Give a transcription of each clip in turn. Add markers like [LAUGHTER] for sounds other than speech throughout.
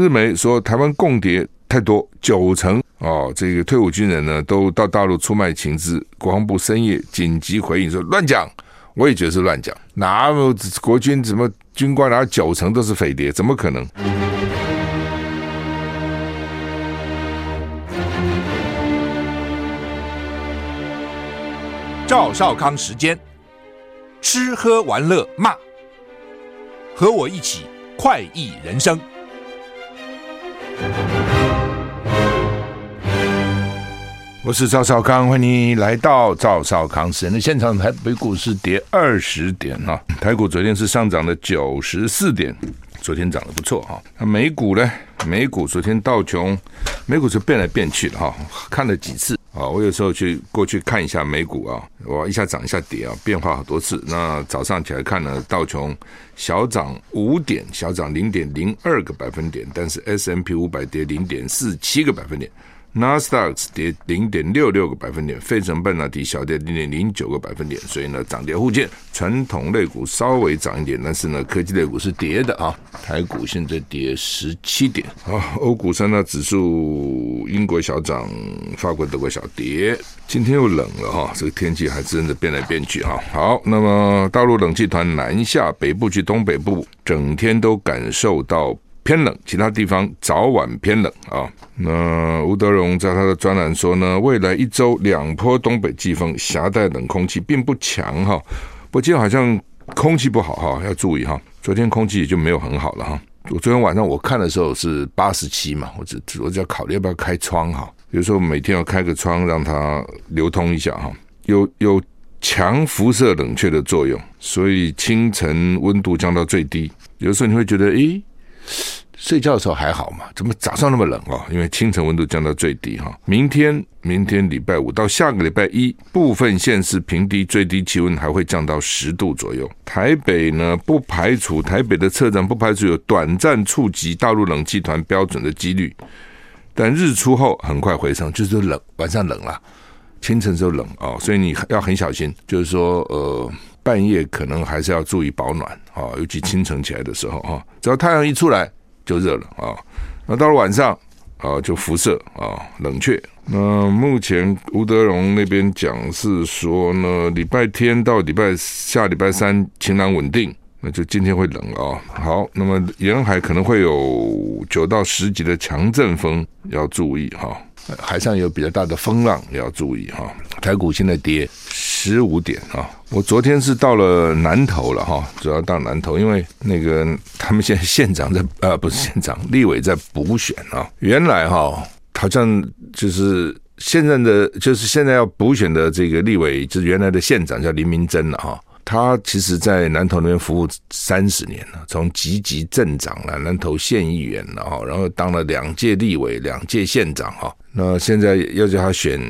日媒说台湾共谍太多，九成哦，这个退伍军人呢都到大陆出卖情资。国防部深夜紧急回应说乱讲，我也觉得是乱讲。哪有国军怎么军官哪九成都是匪谍？怎么可能？赵少康时间，吃喝玩乐骂，和我一起快意人生。我是赵少康，欢迎来到赵少康时间的现场。台北股市跌二十点啊，台股昨天是上涨了九十四点，昨天涨得不错哈。那美股呢？美股昨天道琼，美股是变来变去的哈，看了几次啊？我有时候去过去看一下美股啊，我一下涨一下跌啊，变化好多次。那早上起来看呢，道琼小涨五点，小涨零点零二个百分点，但是 S M P 五百跌零点四七个百分点。纳斯达克跌零点六六个百分点，费城半导体小跌零点零九个百分点，所以呢涨跌互见，传统类股稍微涨一点，但是呢科技类股是跌的啊。台股现在跌十七点啊，欧股三大指数，英国小涨，法国德国小跌。今天又冷了哈，这个天气还真的变来变去哈。好，那么大陆冷气团南下，北部去东北部，整天都感受到。偏冷，其他地方早晚偏冷啊。那吴德荣在他的专栏说呢，未来一周两波东北季风，夹带冷空气并不强哈。不过今天好像空气不好哈，要注意哈。昨天空气也就没有很好了哈。我昨天晚上我看的时候是八十七嘛，我只我只要考虑要不要开窗哈。比如说每天要开个窗让它流通一下哈。有有强辐射冷却的作用，所以清晨温度降到最低。有时候你会觉得，诶。睡觉的时候还好嘛？怎么早上那么冷哦？因为清晨温度降到最低哈。明天，明天礼拜五到下个礼拜一，部分县市平地最低气温还会降到十度左右。台北呢，不排除台北的车站不排除有短暂触及大陆冷气团标准的几率，但日出后很快回升，就是冷，晚上冷了，清晨时候冷哦，所以你要很小心，就是说呃。半夜可能还是要注意保暖啊，尤其清晨起来的时候哈，只要太阳一出来就热了啊。那到了晚上啊，就辐射啊，冷却。那目前吴德荣那边讲是说呢，礼拜天到礼拜下礼拜三晴朗稳定，那就今天会冷啊。好，那么沿海可能会有九到十级的强阵风，要注意哈。海上有比较大的风浪，也要注意哈。台股现在跌十五点啊！我昨天是到了南投了哈，主要到南投，因为那个他们现在县长在呃，[LAUGHS] 不是县长，立委在补选啊。原来哈，好像就是现在的，就是现在要补选的这个立委，就是原来的县长叫林明珍了哈。他其实，在南投那边服务三十年了，从集集镇长了，南投县议员了哈，然后当了两届立委，两届县长哈。那现在要叫他选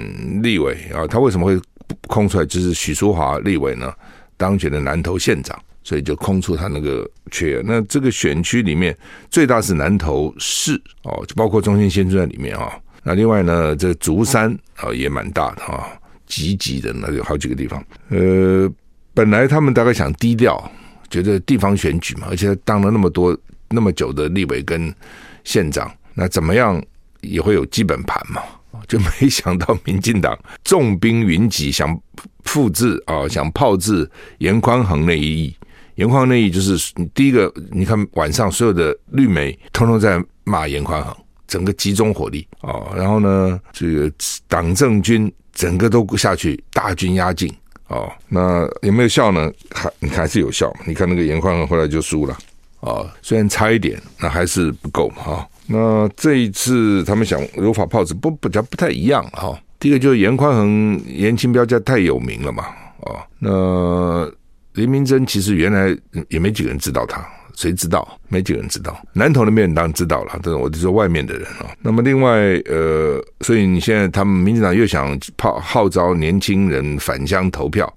立委啊，他为什么会空出来？就是许淑华立委呢当选的南投县长，所以就空出他那个缺。那这个选区里面最大是南投市哦，就包括中心新村在里面啊。那另外呢，这竹山啊也蛮大的啊，集集的那有好几个地方。呃，本来他们大概想低调，觉得地方选举嘛，而且当了那么多那么久的立委跟县长，那怎么样？也会有基本盘嘛，就没想到民进党 [LAUGHS] 重兵云集，想复制啊，想炮制严宽恒那一役。严宽恒那一役就是第一个，你看晚上所有的绿媒通通在骂严宽恒，整个集中火力啊，然后呢，这个党政军整个都下去，大军压境哦。那有没有效呢？还你还是有效。你看那个严宽恒后来就输了啊，虽然差一点，那还是不够嘛哈。那这一次他们想如法炮制，不比较不太一样哈。第一个就是严宽恒、严清标家太有名了嘛，哦，那林明珍其实原来也没几个人知道他，谁知道？没几个人知道。南投那边当然知道了，但是我就说外面的人啊。那么另外呃，所以你现在他们民进党又想炮号召年轻人返乡投票。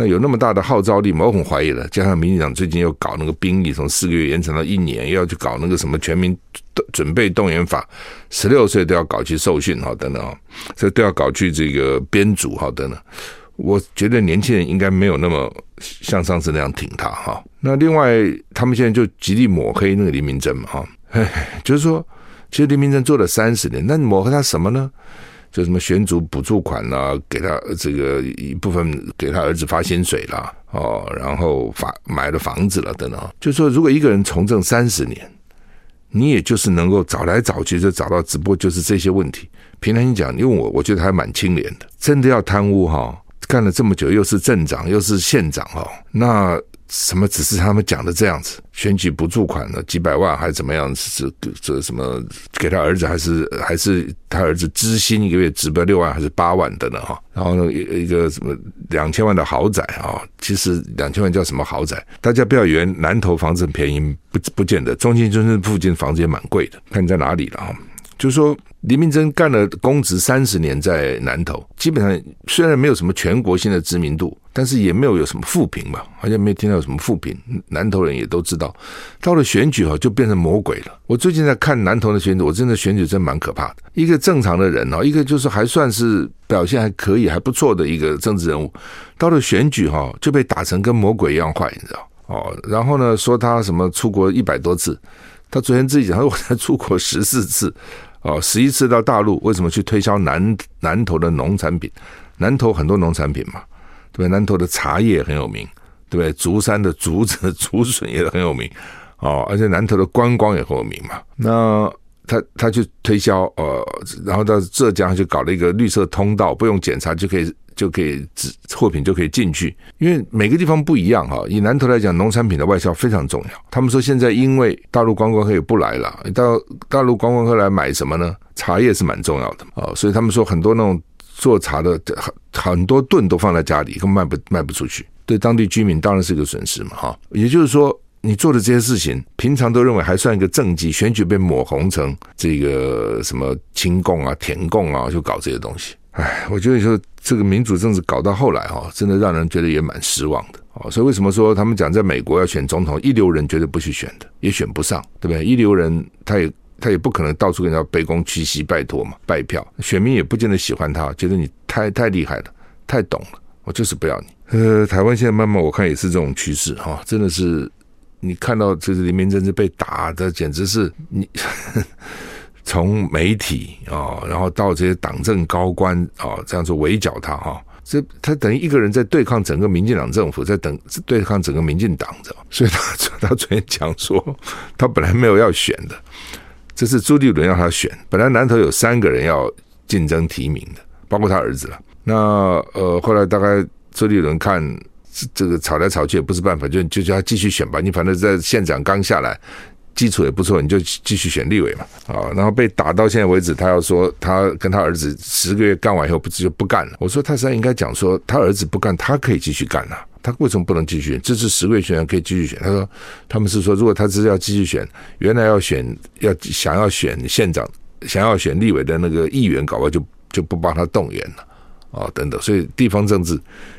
那有那么大的号召力吗？我很怀疑了。加上民进党最近又搞那个兵役，从四个月延长到一年，又要去搞那个什么全民准备动员法，十六岁都要搞去受训哈等等啊，这都要搞去这个编组哈等等。我觉得年轻人应该没有那么像上次那样挺他哈。那另外他们现在就极力抹黑那个林明溱嘛哈，哎，[LAUGHS] 就是说，其实林明溱做了三十年，那你抹黑他什么呢？就什么选组补助款啊，给他这个一部分给他儿子发薪水啦，哦，然后发买了房子了等等。就是说，如果一个人从政三十年，你也就是能够找来找去就找到，只不过就是这些问题。平常你讲，你问我，我觉得还蛮清廉的。真的要贪污哈，干了这么久，又是镇长又是县长哦，那。什么只是他们讲的这样子？选举补助款呢？几百万还是怎么样？是这什么给他儿子还是还是他儿子支薪一个月只不六万还是八万的呢？哈，然后呢一个什么两千万的豪宅啊？其实两千万叫什么豪宅？大家不要以为南投房子很便宜，不不见得，中兴村附近房子也蛮贵的，看你在哪里了哈。就是说，林明珍干了公职三十年，在南投，基本上虽然没有什么全国性的知名度，但是也没有有什么负评嘛，好像没有听到有什么负评。南投人也都知道，到了选举哈，就变成魔鬼了。我最近在看南投的选举，我真的选举真蛮可怕的。一个正常的人哦，一个就是还算是表现还可以、还不错的一个政治人物，到了选举哈，就被打成跟魔鬼一样坏，你知道？哦，然后呢，说他什么出国一百多次，他昨天自己讲，他说我才出国十四次。哦，十一次到大陆，为什么去推销南南投的农产品？南投很多农产品嘛，对不对？南投的茶叶很有名，对不对？竹山的竹子、竹笋也很有名，哦，而且南投的观光也很有名嘛。那他他去推销，呃，然后到浙江就搞了一个绿色通道，不用检查就可以。就可以货品就可以进去，因为每个地方不一样哈。以南投来讲，农产品的外销非常重要。他们说现在因为大陆观光客也不来了，到大陆观光客来买什么呢？茶叶是蛮重要的啊，所以他们说很多那种做茶的很很多吨都放在家里，根本卖不卖不出去，对当地居民当然是一个损失嘛哈。也就是说，你做的这些事情，平常都认为还算一个政绩，选举被抹红成这个什么亲共啊、舔共啊，就搞这些东西。哎，我觉得说这个民主政治搞到后来哈，真的让人觉得也蛮失望的哦。所以为什么说他们讲在美国要选总统，一流人绝对不去选的，也选不上，对不对？一流人他也他也不可能到处跟人家卑躬屈膝拜托嘛，拜票，选民也不见得喜欢他，觉得你太太厉害了，太懂了，我就是不要你。呃，台湾现在慢慢我看也是这种趋势哈，真的是你看到就是林明溱是被打的，简直是你。[LAUGHS] 从媒体啊，然后到这些党政高官啊，这样子围剿他哈，这他等于一个人在对抗整个民进党政府，在等对抗整个民进党，知道？所以他 [LAUGHS] 他昨天讲说，他本来没有要选的，这是朱立伦要他选。本来南投有三个人要竞争提名的，包括他儿子了。那呃，后来大概朱立伦看这个吵来吵去也不是办法，就就叫他继续选吧。你反正在县长刚下来。基础也不错，你就继续选立委嘛，啊，然后被打到现在为止，他要说他跟他儿子十个月干完以后不就不干了？我说他实在应该讲说他儿子不干，他可以继续干呐，他为什么不能继续？这次十个月选可以继续选。他说他们是说，如果他只是要继续选，原来要选要想要选县长，想要选立委的那个议员，搞不好就就不帮他动员了啊，等等。所以地方政治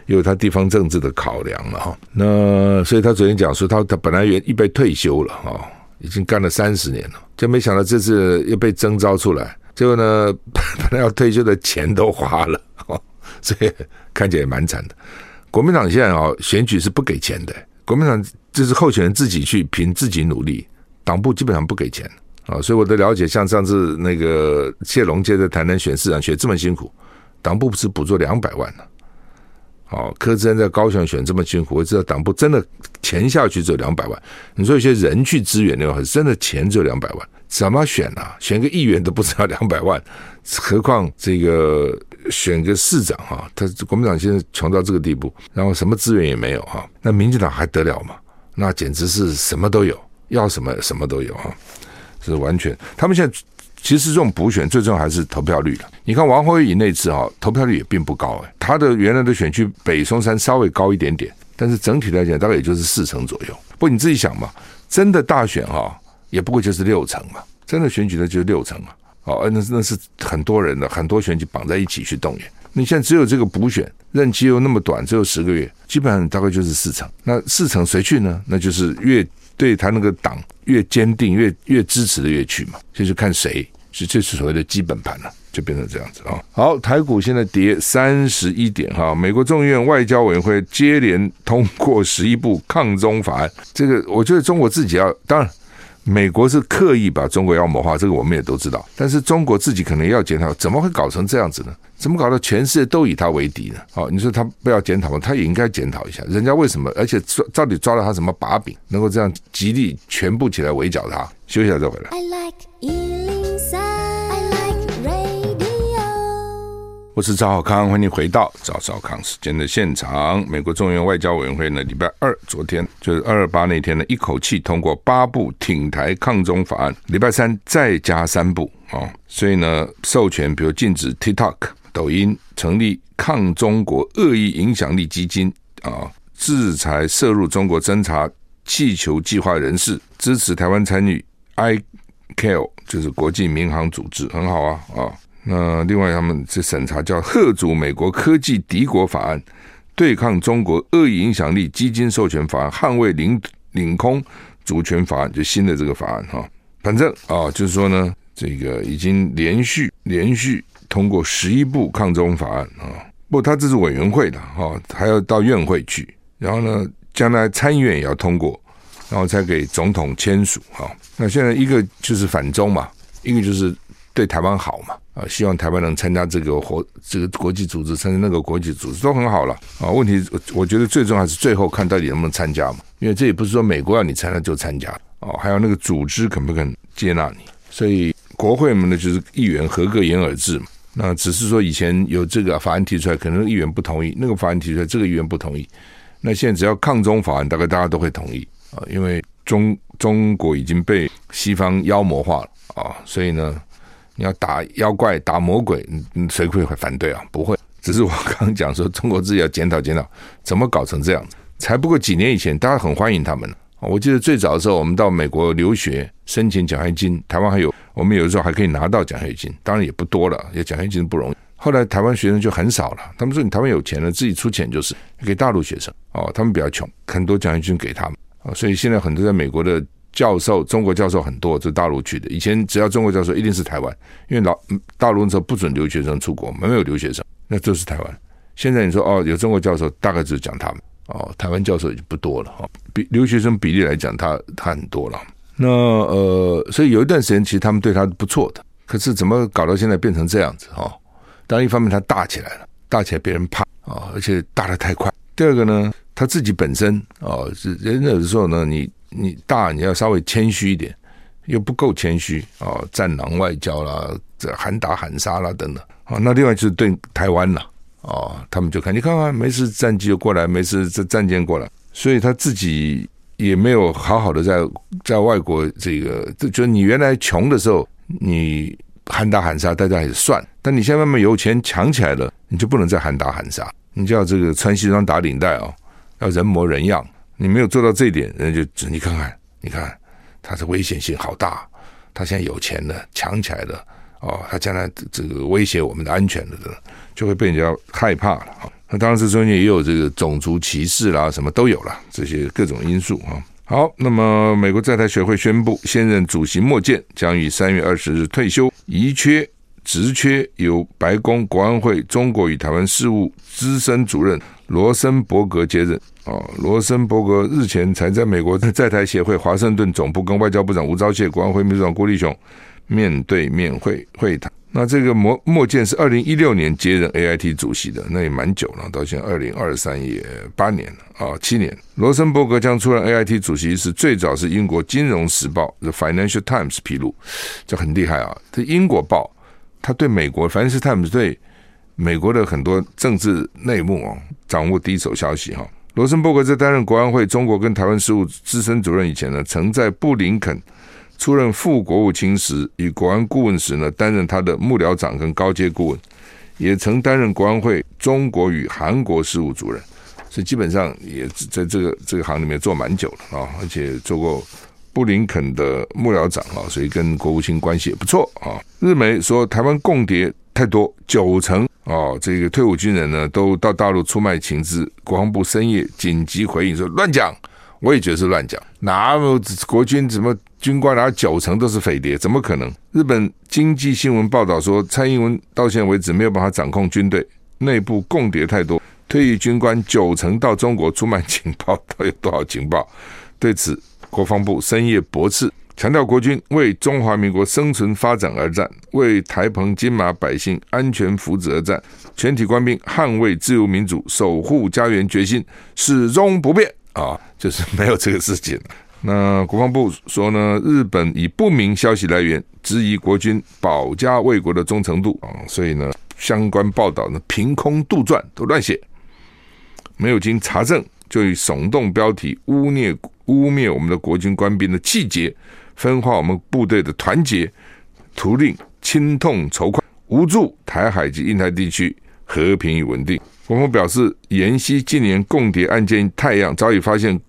有他地方政治的考量了哈。那所以他昨天讲说他他本来原预备退休了哈。已经干了三十年了，就没想到这次又被征召出来，结果呢，[LAUGHS] 本来要退休的钱都花了，哦 [LAUGHS] 所以看起来也蛮惨的。国民党现在啊，选举是不给钱的，国民党就是候选人自己去凭自己努力，党部基本上不给钱啊。所以我的了解，像上次那个谢龙介在台南选市长选这么辛苦，党部不是补助两百万呢？哦，柯志恩在高雄选这么辛苦，我知道党部真的钱下去只有两百万。你说有些人去支援的话，真的钱只有两百万，怎么选啊？[LAUGHS] 选个议员都不知道两百万，何况这个选个市长哈？他国民党现在穷到这个地步，然后什么资源也没有哈，那民进党还得了吗？那简直是什么都有，要什么什么都有哈，是完全他们现在。其实这种补选最重要还是投票率了。你看王辉宇那次哈，投票率也并不高哎，他的原来的选区北松山稍微高一点点，但是整体来讲大概也就是四成左右。不过你自己想嘛，真的大选哈，也不过就是六成嘛，真的选举的就是六成嘛。哦，那那是很多人的很多选举绑在一起去动员。你现在只有这个补选，任期又那么短，只有十个月，基本上大概就是四成。那四成谁去呢？那就是越。对他那个党越坚定，越越支持的越去嘛，就是看谁是这是所谓的基本盘了，就变成这样子啊。好，台股现在跌三十一点哈。美国众议院外交委员会接连通过十一部抗中法案，这个我觉得中国自己要当然，美国是刻意把中国妖魔化，这个我们也都知道。但是中国自己可能要检讨，怎么会搞成这样子呢？怎么搞到全世界都以他为敌呢？哦，你说他不要检讨吗？他也应该检讨一下，人家为什么？而且抓到底抓了他什么把柄，能够这样极力全部起来围剿他？休息一下再回来。I like 我是赵少康，欢迎回到赵少康时间的现场。美国众议院外交委员会呢，礼拜二昨天就是二二八那天呢，一口气通过八部挺台抗中法案。礼拜三再加三部啊，所以呢，授权比如禁止 TikTok、抖音，成立抗中国恶意影响力基金啊，制裁涉入中国侦察气球计划人士，支持台湾参与 ICAO，就是国际民航组织，很好啊啊。那另外，他们这审查叫“吓阻美国科技敌国法案”，对抗中国恶意影响力基金授权法案，捍卫领领空主权法案，就新的这个法案哈。反正啊，就是说呢，这个已经连续连续通过十一部抗中法案啊。不他这是委员会的哈，还要到院会去，然后呢，将来参议院也要通过，然后才给总统签署哈。那现在一个就是反中嘛，一个就是。对台湾好嘛？啊，希望台湾能参加这个活这个国际组织，参加那个国际组织都很好了啊。问题我觉得最重要是最后看到底能不能参加嘛？因为这也不是说美国要你参加就参加哦，还有那个组织肯不肯接纳你。所以国会们呢，就是议员合个言而至嘛。那只是说以前有这个法案提出来，可能议员不同意；那个法案提出来，这个议员不同意。那现在只要抗中法案，大概大家都会同意啊，因为中中国已经被西方妖魔化了啊，所以呢。你要打妖怪、打魔鬼，谁会反对啊？不会。只是我刚刚讲说，中国自己要检讨检讨，怎么搞成这样子？才不过几年以前，大家很欢迎他们。我记得最早的时候，我们到美国留学，申请奖学金，台湾还有，我们有的时候还可以拿到奖学金，当然也不多了，也奖学金不容易。后来台湾学生就很少了，他们说你台湾有钱了，自己出钱就是给大陆学生哦，他们比较穷，很多奖学金给他们啊，所以现在很多在美国的。教授，中国教授很多，就大陆去的。以前只要中国教授，一定是台湾，因为老大陆那时候不准留学生出国，没有留学生，那就是台湾。现在你说哦，有中国教授，大概就是讲他们哦，台湾教授已经不多了哈。比留学生比例来讲，他他很多了。那呃，所以有一段时间，其实他们对他不错的。可是怎么搞到现在变成这样子哈？当然，一方面他大起来了，大起来别人怕啊，而且大的太快。第二个呢，他自己本身哦，是人有的时候呢，你。你大，你要稍微谦虚一点，又不够谦虚啊！战狼外交啦，这喊打喊杀啦等等啊。那另外就是对台湾了啊，他们就看你看看，没事战机就过来，没事这战舰过来，所以他自己也没有好好的在在外国这个，就觉得你原来穷的时候，你喊打喊杀大家也算，但你现在慢慢有钱强起来了，你就不能再喊打喊杀，你就要这个穿西装打领带啊，要人模人样。你没有做到这一点，人家就指你看看，你看，他的危险性好大，他现在有钱了，强起来了，哦，他将来这个威胁我们的安全的，就会被人家害怕了啊。那当然，这中间也有这个种族歧视啦，什么都有了，这些各种因素啊。好，那么美国在台学会宣布，现任主席莫健将于三月二十日退休，遗缺职缺由白宫国安会中国与台湾事务资深主任罗森伯格接任。哦，罗森伯格日前才在美国 [LAUGHS] 在台协会华盛顿总部跟外交部长吴钊燮、国安会秘书长郭立雄面对面会会谈。那这个莫莫健是二零一六年接任 AIT 主席的，那也蛮久了，到现在二零二三也八年了啊，七年。罗森伯格将出任 AIT 主席是最早是英国金融时报 The Financial Times 披露，这很厉害啊。这英国报他对美国 Financial Times 对美国的很多政治内幕啊，掌握第一手消息哈。罗森伯格在担任国安会中国跟台湾事务资深主任以前呢，曾在布林肯出任副国务卿时与国安顾问时呢，担任他的幕僚长跟高阶顾问，也曾担任国安会中国与韩国事务主任，所以基本上也在这个这个行里面做蛮久了啊，而且做过布林肯的幕僚长啊，所以跟国务卿关系也不错啊。日媒说台湾共谍太多，九成。哦，这个退伍军人呢，都到大陆出卖情资。国防部深夜紧急回应说乱讲，我也觉得是乱讲。哪有国军怎么军官哪九成都是匪谍？怎么可能？日本经济新闻报道说，蔡英文到现在为止没有办法掌控军队内部共谍太多，退役军官九成到中国出卖情报，到底有多少情报？对此，国防部深夜驳斥。强调国军为中华民国生存发展而战，为台澎金马百姓安全福祉而战，全体官兵捍卫自由民主、守护家园决心始终不变啊！就是没有这个事情。那国防部说呢，日本以不明消息来源质疑国军保家卫国的忠诚度啊，所以呢，相关报道呢凭空杜撰，都乱写，没有经查证就以耸动标题污蔑污蔑我们的国军官兵的气节，分化我们部队的团结，图令亲痛仇快，无助台海及印太地区和平与稳定。国防表示，研析近年共谍案件太阳，早已发现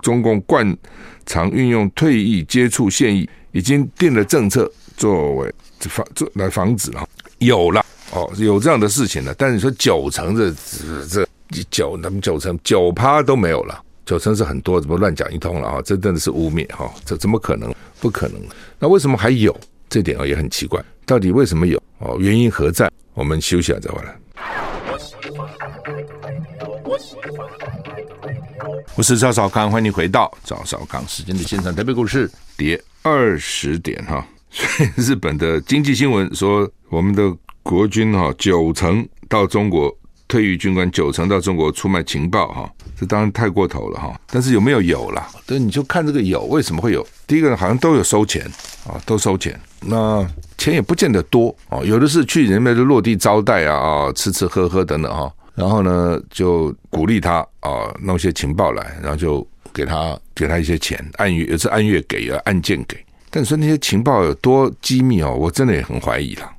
中共惯常运用退役接触现役，已经定了政策作为防做来防止了，有了哦，有这样的事情了。但是你说九成这这九，他们九成九趴都没有了，九成是很多，怎么乱讲一通了啊？这真的是污蔑哈，这怎么可能？不可能。那为什么还有？这点啊也很奇怪，到底为什么有？哦，原因何在？我们休息了再回来。我是赵少康，欢迎回到赵少康时间的现场。台北股市跌二十点哈，日本的经济新闻说，我们的国军哈九成到中国退役军官九成到中国出卖情报哈，这当然太过头了哈。但是有没有有了？对，你就看这个有为什么会有？第一个好像都有收钱啊，都收钱，那钱也不见得多啊，有的是去人家的落地招待啊啊，吃吃喝喝等等哈。然后呢，就鼓励他啊，弄些情报来，然后就给他给他一些钱，按月也是按月给，啊，按件给。但是那些情报有多机密哦，我真的也很怀疑了，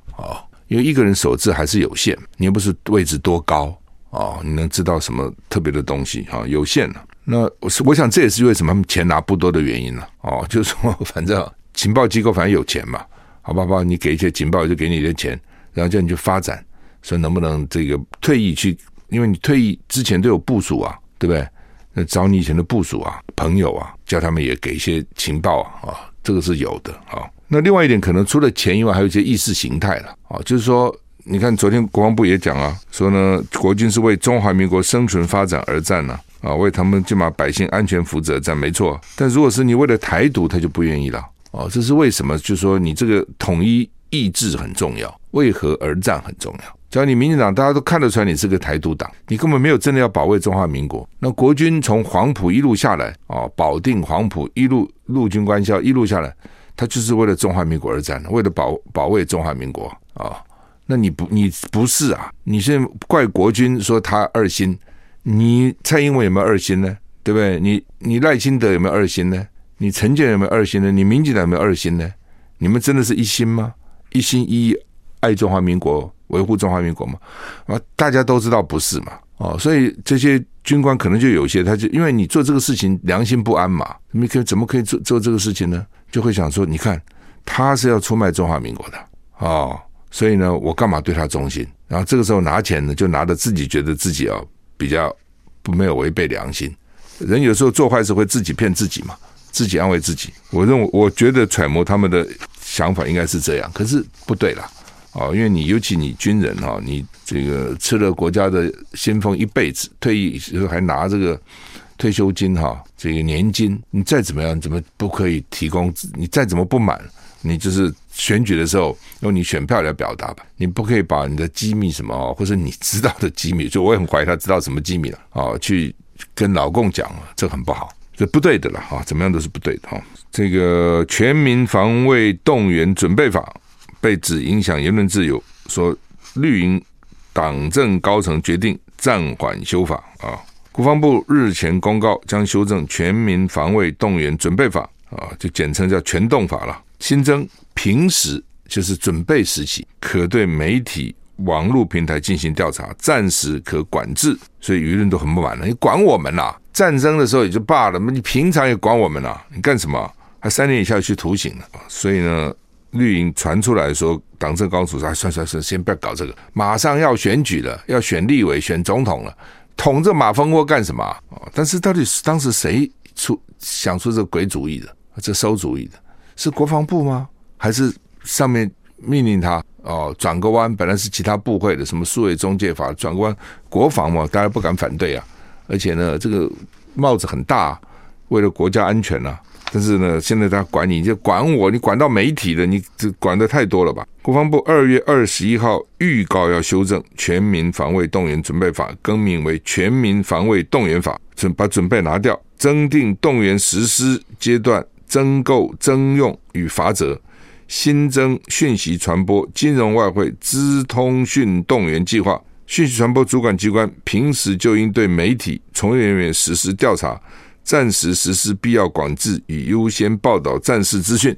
因为一个人手指还是有限，你又不是位置多高啊，你能知道什么特别的东西哈？有限了。那我我想这也是为什么他们钱拿不多的原因了哦，[LAUGHS] 就是说 [LAUGHS] 反正情报机构反正有钱嘛，好不好？你给一些情报就给你一些钱，然后叫你去发展。说能不能这个退役去？因为你退役之前都有部署啊，对不对？那找你以前的部署啊、朋友啊，叫他们也给一些情报，啊，这个是有的啊。那另外一点，可能除了钱以外，还有一些意识形态了啊。就是说，你看昨天国防部也讲啊，说呢，国军是为中华民国生存发展而战呢，啊，为他们金马百姓安全福祉而战，没错。但如果是你为了台独，他就不愿意了啊。这是为什么？就是说，你这个统一意志很重要，为何而战很重要。只要你民进党，大家都看得出来你是个台独党，你根本没有真的要保卫中华民国。那国军从黄埔一路下来啊，保定、黄埔一路陆军官校一路下来，他就是为了中华民国而战，为了保保卫中华民国啊。那你不你不是啊？你现在怪国军说他二心，你蔡英文有没有二心呢？对不对？你你赖清德有没有二心呢？你陈建有没有二心呢？你民进党有没有二心呢？你们真的是一心吗？一心一意爱中华民国？维护中华民国吗，啊，大家都知道不是嘛，哦，所以这些军官可能就有些，他就因为你做这个事情良心不安嘛，你可怎么可以做做这个事情呢？就会想说，你看他是要出卖中华民国的，哦，所以呢，我干嘛对他忠心？然后这个时候拿钱呢，就拿着自己觉得自己啊比较不没有违背良心。人有时候做坏事会自己骗自己嘛，自己安慰自己。我认为，我觉得揣摩他们的想法应该是这样，可是不对了。哦，因为你尤其你军人哈，你这个吃了国家的先锋一辈子，退役时候还拿这个退休金哈，这个年金，你再怎么样，怎么不可以提供？你再怎么不满，你就是选举的时候用你选票来表达吧，你不可以把你的机密什么，或者你知道的机密，就我也很怀疑他知道什么机密了啊，去跟老共讲，这很不好，这不对的了哈，怎么样都是不对的哈。这个全民防卫动员准备法。被指影响言论自由，说绿营党政高层决定暂缓修法啊。国防部日前公告将修正《全民防卫动员准备法》啊，就简称叫“全动法”了。新增平时就是准备时期可对媒体网络平台进行调查，暂时可管制。所以舆论都很不满了，你管我们呐？战争的时候也就罢了，你平常也管我们呐？你干什么？还三年以下去徒刑了。所以呢？绿营传出来说，党政高层说：“算算算，先不要搞这个，马上要选举了，要选立委、选总统了，捅这马蜂窝干什么？”但是到底是当时谁出想出这鬼主意的？这馊主意的是国防部吗？还是上面命令他哦转个弯？本来是其他部会的，什么数位中介法转个弯，国防嘛，大家不敢反对啊。而且呢，这个帽子很大，为了国家安全呐、啊。但是呢，现在他管你，你就管我，你管到媒体的，你这管的太多了吧？国防部二月二十一号预告要修正《全民防卫动员准备法》，更名为《全民防卫动员法》，准把准备拿掉，增订动员实施阶段征购征用与罚则，新增讯息传播、金融外汇、资通讯动员计划。讯息传播主管机关平时就应对媒体从业人员实施调查，暂时实施必要管制与优先报道战事资讯。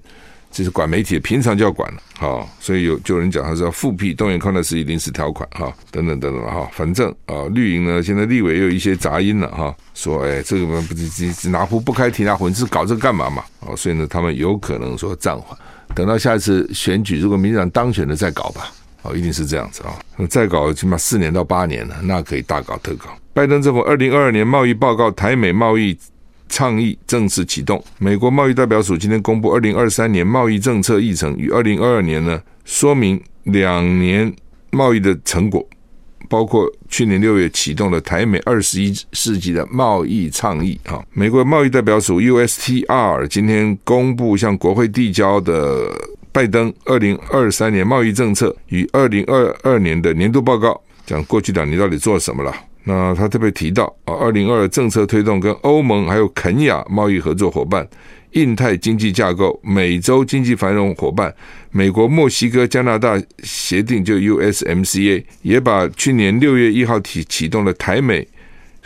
这是管媒体，平常就要管了。好，所以有就有人讲，他是要复辟动员戡乱时临时条款，哈，等等等等，哈，反正啊，绿营呢，现在立委也有一些杂音了，哈，说，哎，这个不是哪壶不开提哪壶，你是搞这个干嘛嘛？哦，所以呢，他们有可能说暂缓，等到下一次选举，如果民进党当选了再搞吧。哦，一定是这样子啊！再搞起码四年到八年了，那可以大搞特搞。拜登政府二零二二年贸易报告，台美贸易倡议正式启动。美国贸易代表署今天公布二零二三年贸易政策议程与二零二二年呢，说明两年贸易的成果，包括去年六月启动的台美二十一世纪的贸易倡议。哈，美国贸易代表署 USTR 今天公布向国会递交的。拜登二零二三年贸易政策与二零二二年的年度报告，讲过去两年到底做了什么了？那他特别提到啊，二零二二政策推动跟欧盟还有肯亚贸易合作伙伴、印太经济架构、美洲经济繁荣伙伴、美国墨西哥加拿大协定就 USMCA，也把去年六月一号起启动的台美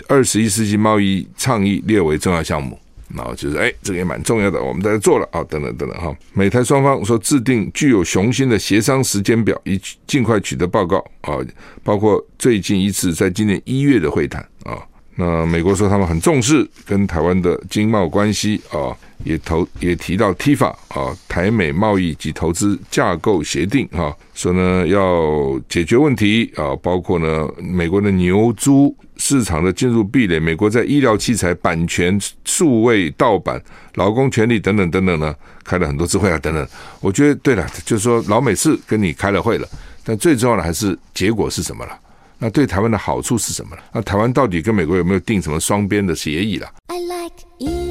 二十一世纪贸易倡议列为重要项目。然后就是哎，这个也蛮重要的，我们在这做了啊，等等等等哈。美台双方说制定具有雄心的协商时间表，以尽快取得报告啊，包括最近一次在今年一月的会谈啊。那美国说他们很重视跟台湾的经贸关系啊，也投也提到 TIFA 啊，台美贸易及投资架构协定啊，说呢要解决问题啊，包括呢美国的牛猪。市场的进入壁垒，美国在医疗器材、版权、数位盗版、劳工权利等等等等呢，开了很多次会啊，等等。我觉得对了，就是说老美是跟你开了会了，但最重要的还是结果是什么了？那对台湾的好处是什么了？那台湾到底跟美国有没有订什么双边的协议了？I like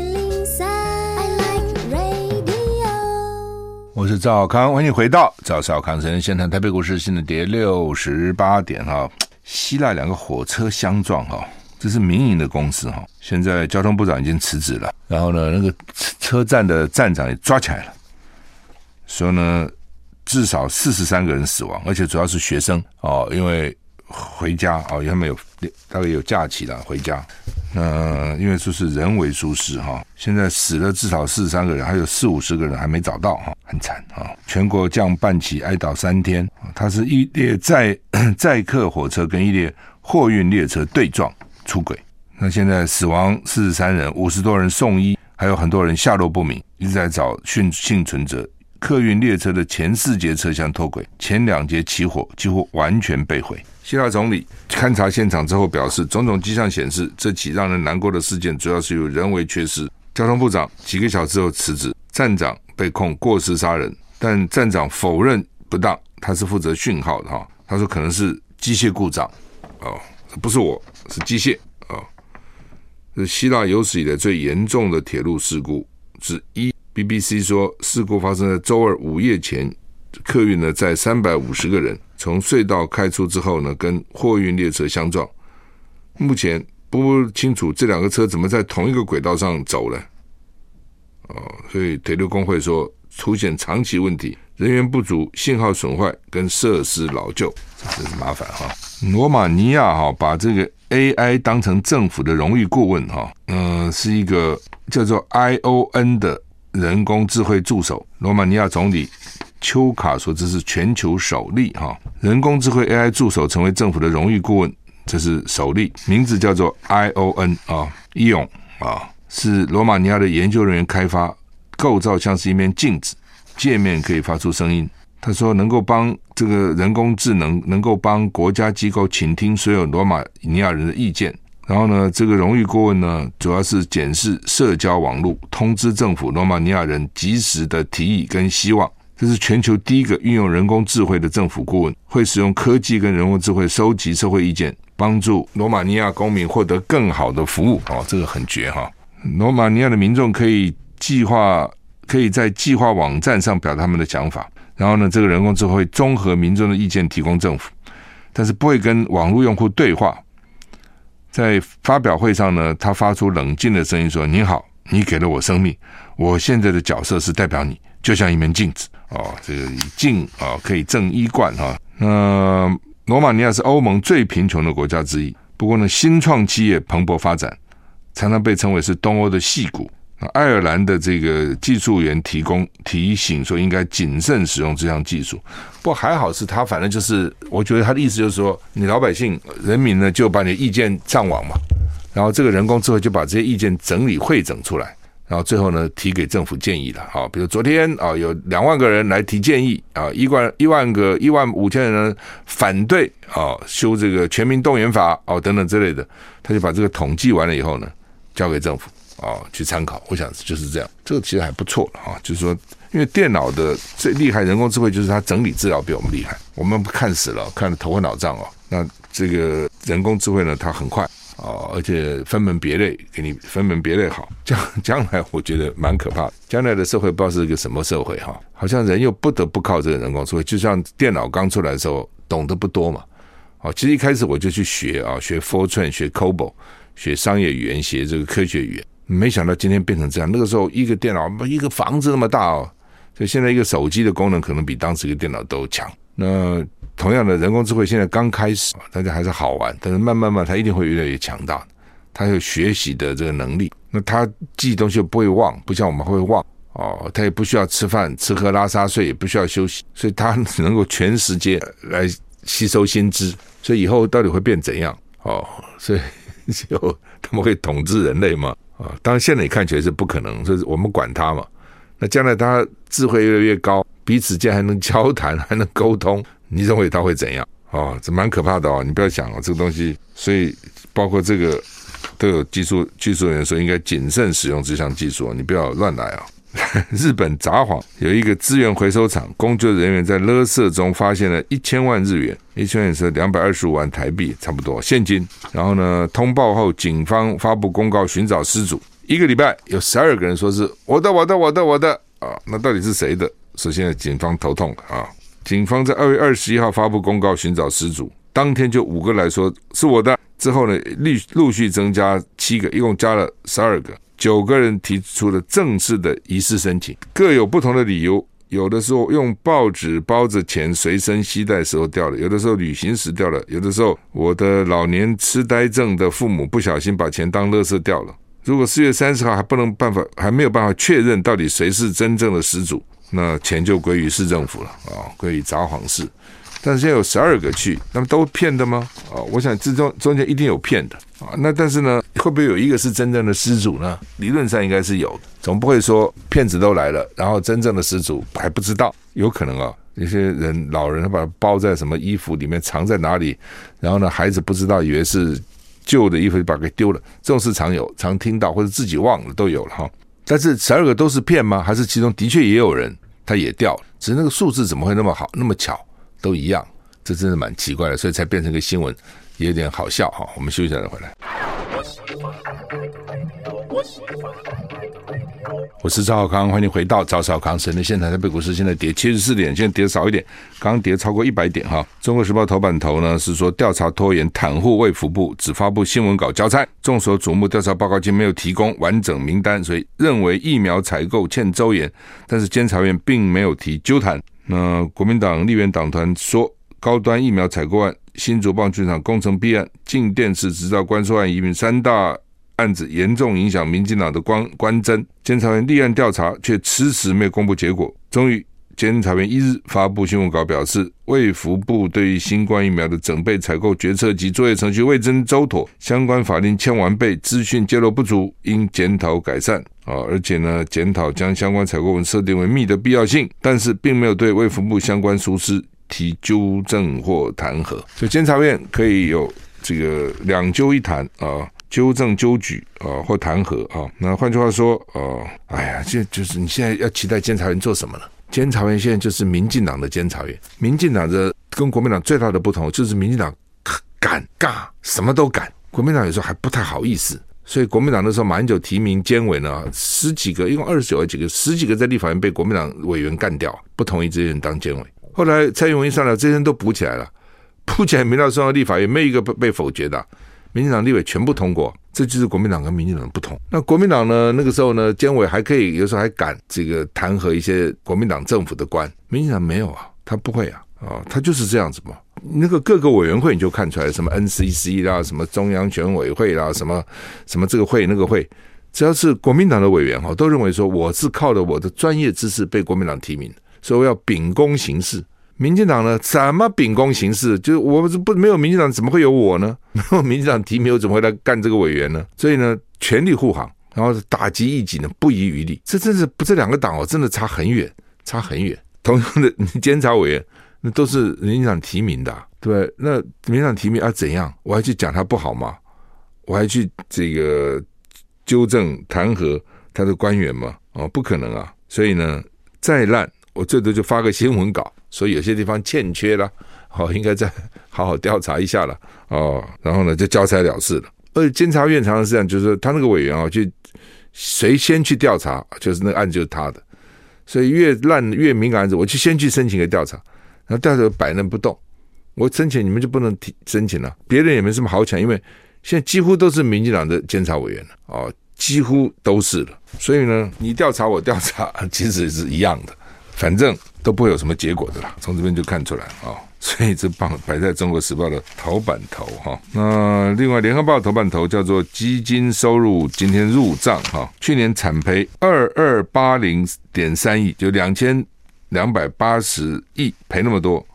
我是赵康，欢迎回到赵少康人现场台北股市，现在跌六十八点哈。希腊两个火车相撞哈，这是民营的公司哈。现在交通部长已经辞职了，然后呢，那个车站的站长也抓起来了，说呢，至少四十三个人死亡，而且主要是学生哦，因为回家哦，因为他们有大概有假期了，回家。那因为说是人为疏失哈，现在死了至少四十三个人，还有四五十个人还没找到哈，很惨啊！全国降半旗哀悼三天。它是一列载 [COUGHS] 载客火车跟一列货运列车对撞出轨，那现在死亡四十三人，五十多人送医，还有很多人下落不明，一直在找幸幸存者。客运列车的前四节车厢脱轨，前两节起火，几乎完全被毁。希腊总理勘察现场之后表示，种种迹象显示，这起让人难过的事件主要是由人为缺失。交通部长几个小时后辞职，站长被控过失杀人，但站长否认不当，他是负责讯号的哈。他说可能是机械故障，哦，不是我，是机械哦。是希腊有史以来最严重的铁路事故之一。BBC 说，事故发生在周二午夜前，客运呢在三百五十个人从隧道开出之后呢，跟货运列车相撞。目前不清楚这两个车怎么在同一个轨道上走了。哦，所以铁路工会说出现长期问题，人员不足、信号损坏跟设施老旧，这真是麻烦哈。罗马尼亚哈把这个 AI 当成政府的荣誉顾问哈，嗯、是一个叫做 ION 的。人工智慧助手，罗马尼亚总理丘卡说：“这是全球首例哈，人工智慧 AI 助手成为政府的荣誉顾问，这是首例。名字叫做 ION 啊，Ion 啊，是罗马尼亚的研究人员开发，构造像是一面镜子，界面可以发出声音。他说能够帮这个人工智能，能够帮国家机构倾听所有罗马尼亚人的意见。”然后呢，这个荣誉顾问呢，主要是检视社交网络，通知政府罗马尼亚人及时的提议跟希望。这是全球第一个运用人工智慧的政府顾问，会使用科技跟人工智慧收集社会意见，帮助罗马尼亚公民获得更好的服务。哦，这个很绝哈！罗马尼亚的民众可以计划可以在计划网站上表达他们的想法，然后呢，这个人工智慧综合民众的意见提供政府，但是不会跟网络用户对话。在发表会上呢，他发出冷静的声音说：“你好，你给了我生命，我现在的角色是代表你，就像一面镜子哦，这个镜啊可以正衣冠哈。那罗马尼亚是欧盟最贫穷的国家之一，不过呢，新创企业蓬勃发展，常常被称为是东欧的戏骨。”爱尔兰的这个技术员提供提醒说，应该谨慎使用这项技术。不过还好是他，反正就是我觉得他的意思就是说，你老百姓人民呢就把你的意见上网嘛，然后这个人工智慧就把这些意见整理汇整出来，然后最后呢提给政府建议了。好，比如昨天啊有两万个人来提建议啊，一万一万个一万五千人反对啊修这个全民动员法哦等等之类的，他就把这个统计完了以后呢交给政府。哦，去参考，我想就是这样，这个其实还不错了哈。就是说，因为电脑的最厉害，人工智慧就是它整理资料比我们厉害。我们看死了，看得头昏脑胀哦。那这个人工智慧呢，它很快哦，而且分门别类，给你分门别类好。将 [LAUGHS] 将来我觉得蛮可怕的，将来的社会不知道是一个什么社会哈。好像人又不得不靠这个人工智慧，就像电脑刚出来的时候，懂得不多嘛。哦，其实一开始我就去学啊，学 Fortran，学 COBOL，学商业语言，学这个科学语言。没想到今天变成这样。那个时候，一个电脑一个房子那么大哦，所以现在一个手机的功能可能比当时一个电脑都强。那同样的人工智慧现在刚开始，大家还是好玩，但是慢慢慢，它一定会越来越强大。它有学习的这个能力，那它记东西不会忘，不像我们会忘哦。它也不需要吃饭、吃喝拉撒睡，也不需要休息，所以它能够全时间来吸收新知。所以以后到底会变怎样？哦，所以就他们会统治人类吗？啊，当然现在你看起来是不可能，就是我们管他嘛。那将来他智慧越来越高，彼此间还能交谈，还能沟通，你认为他会怎样？哦，这蛮可怕的哦。你不要想哦，这个东西，所以包括这个都有技术技术人员说应该谨慎使用这项技术，你不要乱来啊。[LAUGHS] 日本札幌有一个资源回收厂，工作人员在垃圾中发现了一千万日元，一千万是两百二十五万台币，差不多现金。然后呢，通报后，警方发布公告寻找失主。一个礼拜有十二个人说是我的，我的，我的，我的啊，那到底是谁的？首先，警方头痛啊。警方在二月二十一号发布公告寻找失主，当天就五个来说是我的，之后呢，陆陆续增加七个，一共加了十二个。九个人提出了正式的遗失申请，各有不同的理由。有的时候用报纸包着钱随身携带时候掉了，有的时候旅行时掉了，有的时候我的老年痴呆症的父母不小心把钱当垃圾掉了。如果四月三十号还不能办法，还没有办法确认到底谁是真正的失主，那钱就归于市政府了啊，归于札幌市。但是现在有十二个去，那么都骗的吗？啊，我想这中中间一定有骗的啊。那但是呢，会不会有一个是真正的失主呢？理论上应该是有，总不会说骗子都来了，然后真正的失主还不知道。有可能啊，有些人老人他把它包在什么衣服里面，藏在哪里，然后呢，孩子不知道，以为是旧的衣服，就把给丢了。这种事常有，常听到或者自己忘了都有了哈。但是十二个都是骗吗？还是其中的确也有人他也掉了？只是那个数字怎么会那么好，那么巧？都一样，这真的蛮奇怪的，所以才变成一个新闻，也有点好笑哈。我们休息一下再回来。我是赵少康，欢迎回到赵少康神的现场。台北股市现在跌七十四点，现在跌少一点，刚跌超过一百点哈。中国时报头版头呢是说调查拖延，袒护卫福部只发布新闻稿交差。众所瞩目，调查报告竟没有提供完整名单，所以认为疫苗采购欠周延。但是监察院并没有提纠弹。那国民党立院党团说，高端疫苗采购案、新竹棒球场工程弊案、静电视执照关税案，移民三大案子严重影响民进党的官官箴。监察院立案调查，却迟迟没有公布结果。终于，监察院一日发布新闻稿，表示卫福部对于新冠疫苗的整备采购决策及作业程序未臻周妥，相关法令欠完备，资讯揭露不足，应检讨改善。啊，而且呢，检讨将相关采购文设定为密的必要性，但是并没有对卫福部相关疏失提纠正或弹劾。所以监察院可以有这个两纠一弹啊，纠正纠举啊或弹劾啊。那换句话说，哦，哎呀，这就是你现在要期待监察院做什么呢？监察院现在就是民进党的监察院，民进党的跟国民党最大的不同就是民进党敢干什么都敢，国民党有时候还不太好意思。所以国民党那时候马英九提名监委呢，十几个，一共二十九个几个，十几个在立法院被国民党委员干掉，不同意这些人当监委。后来蔡英文一上来，这些人都补起来了，补起来民到送到立法院，没有一个被被否决的，民进党立委全部通过。这就是国民党跟民进党的不同。那国民党呢？那个时候呢，监委还可以，有时候还敢这个弹劾一些国民党政府的官。民进党没有啊，他不会啊，啊、他就是这样子嘛。那个各个委员会你就看出来，什么 NCC 啦，什么中央选委会啦，什么什么这个会那个会，只要是国民党的委员哈，都认为说我是靠着我的专业知识被国民党提名，所以我要秉公行事。民进党呢？怎么秉公行事？就是我不不没有民进党，怎么会有我呢？没 [LAUGHS] 有民进党提名，我怎么会来干这个委员呢？所以呢，全力护航，然后打击异己呢，不遗余力。这真是不这两个党哦，真的差很远，差很远。同样的监察委员，那都是民进党提名的，对，那民进党提名啊，怎样？我还去讲他不好吗？我还去这个纠正弹劾他的官员吗？哦，不可能啊！所以呢，再烂，我最多就发个新闻稿。所以有些地方欠缺了，好，应该再好好调查一下了哦。然后呢，就交差了事了。而且监察院常常是这样，就是说他那个委员啊，就谁先去调查，就是那个案就是他的。所以越烂越敏感案子，我就先去申请个调查，然后调查摆那不动，我申请你们就不能提申请了。别人也没什么好抢，因为现在几乎都是民进党的监察委员了哦，几乎都是了。所以呢，你调查我调查，[LAUGHS] 其实是一样的。反正都不会有什么结果的啦，从这边就看出来啊、哦，所以这放摆在中国时报的头版头哈、哦。那另外联合报头版头叫做基金收入今天入账哈、哦，去年产赔二二八零点三亿，就两千两百八十亿赔那么多，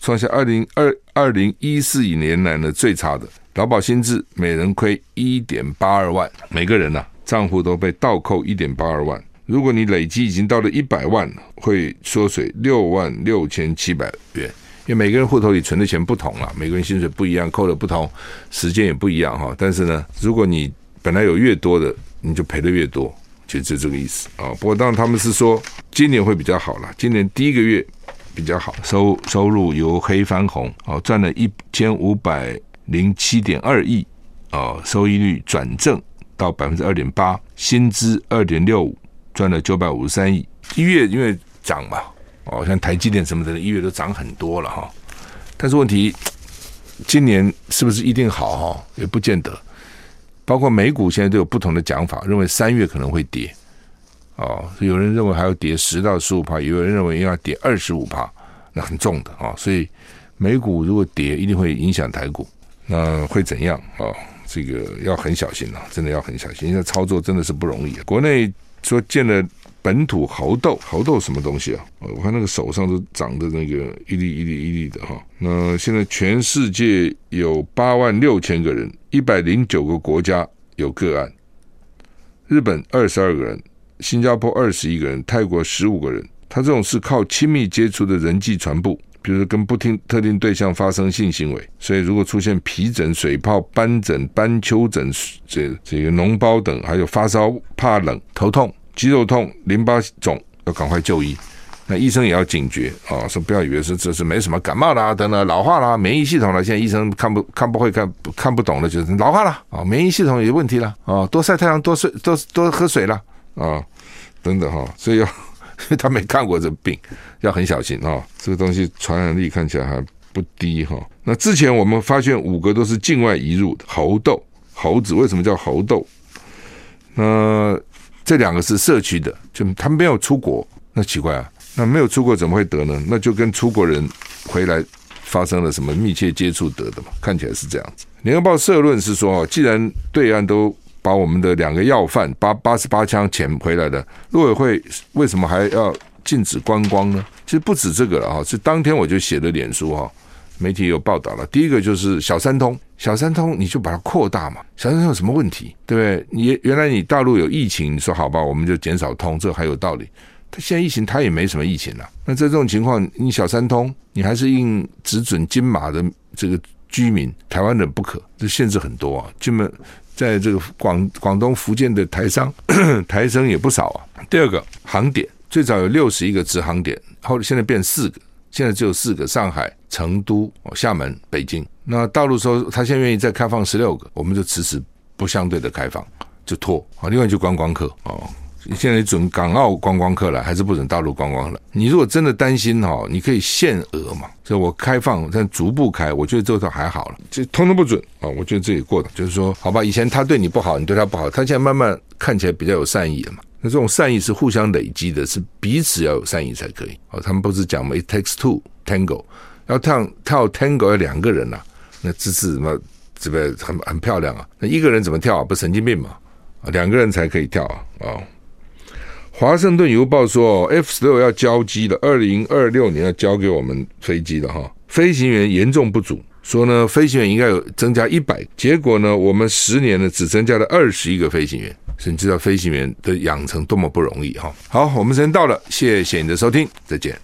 创下二零二二零一四年来的最差的。劳保薪资每人亏一点八二万，每个人呐、啊、账户都被倒扣一点八二万。如果你累积已经到了一百万，会缩水六万六千七百元，因为每个人户头里存的钱不同了，每个人薪水不一样，扣的不同，时间也不一样哈。但是呢，如果你本来有越多的，你就赔的越多，就就这个意思啊。不过当然他们是说今年会比较好了，今年第一个月比较好，收收入由黑翻红哦，赚了一千五百零七点二亿哦，收益率转正到百分之二点八，薪资二点六五。赚了九百五十三亿，一月因为涨嘛，哦，像台积电什么的，一月都涨很多了哈。但是问题，今年是不是一定好哈？也不见得。包括美股现在都有不同的讲法，认为三月可能会跌，哦，有人认为还要跌十到十五趴，有人认为要跌二十五帕，那很重的啊。所以美股如果跌，一定会影响台股，那会怎样啊？这个要很小心了，真的要很小心。现在操作真的是不容易，国内。说建了本土猴痘，猴痘什么东西啊？我看那个手上都长的那个一粒一粒一粒的哈。那现在全世界有八万六千个人，一百零九个国家有个案。日本二十二个人，新加坡二十一个人，泰国十五个人。他这种是靠亲密接触的人际传播，比如说跟不听特定对象发生性行为。所以如果出现皮疹、水泡、斑疹、斑丘疹、这这个脓包等，还有发烧、怕冷、头痛。肌肉痛、淋巴肿要赶快就医，那医生也要警觉啊，说不要以为是这是没什么感冒啦，等等老化啦，免疫系统了，现在医生看不看不会看看不懂的，就是老化了啊，免疫系统有问题了啊，多晒太阳、多睡、多多喝水了啊，等等哈，所以要 [LAUGHS] 他没看过这病，要很小心啊，这个东西传染力看起来还不低哈。那之前我们发现五个都是境外移入的猴痘，猴子为什么叫猴痘？那这两个是社区的，就他没有出国，那奇怪啊，那没有出国怎么会得呢？那就跟出国人回来发生了什么密切接触得的嘛？看起来是这样子。联合报社论是说，既然对岸都把我们的两个要犯八八十八枪捡回来了，陆委会为什么还要禁止观光呢？其实不止这个了哈，是当天我就写了脸书哈。媒体有报道了，第一个就是小三通，小三通你就把它扩大嘛。小三通有什么问题？对不对？你原来你大陆有疫情，你说好吧，我们就减少通，这还有道理。他现在疫情，他也没什么疫情了。那在这种情况，你小三通，你还是应只准金马的这个居民，台湾人不可，这限制很多啊。基本在这个广广东、福建的台商，[COUGHS] 台生也不少啊。第二个航点，最早有六十一个直航点，后来现在变四个。现在只有四个：上海、成都、厦门、北京。那大陆说他现在愿意再开放十六个，我们就迟迟不相对的开放，就拖啊。另外就观光客哦。现在准港澳观光客来，还是不准大陆观光了？你如果真的担心哈，你可以限额嘛，所以我开放，但逐步开，我觉得这套还好了，就通通不准啊！我觉得这也过的，就是说，好吧，以前他对你不好，你对他不好，他现在慢慢看起来比较有善意了嘛。那这种善意是互相累积的，是彼此要有善意才可以。哦，他们不是讲嘛，It takes two tango，要跳跳 tango 要两个人呐、啊，那姿势什么，这个很很漂亮啊。那一个人怎么跳啊？不神经病嘛？两个人才可以跳啊！哦。华盛顿邮报说，F 十六要交机了，二零二六年要交给我们飞机了哈。飞行员严重不足，说呢，飞行员应该有增加一百，结果呢，我们十年呢只增加了二十一个飞行员，所以你知道飞行员的养成多么不容易哈。好，我们时间到了，谢谢你的收听，再见。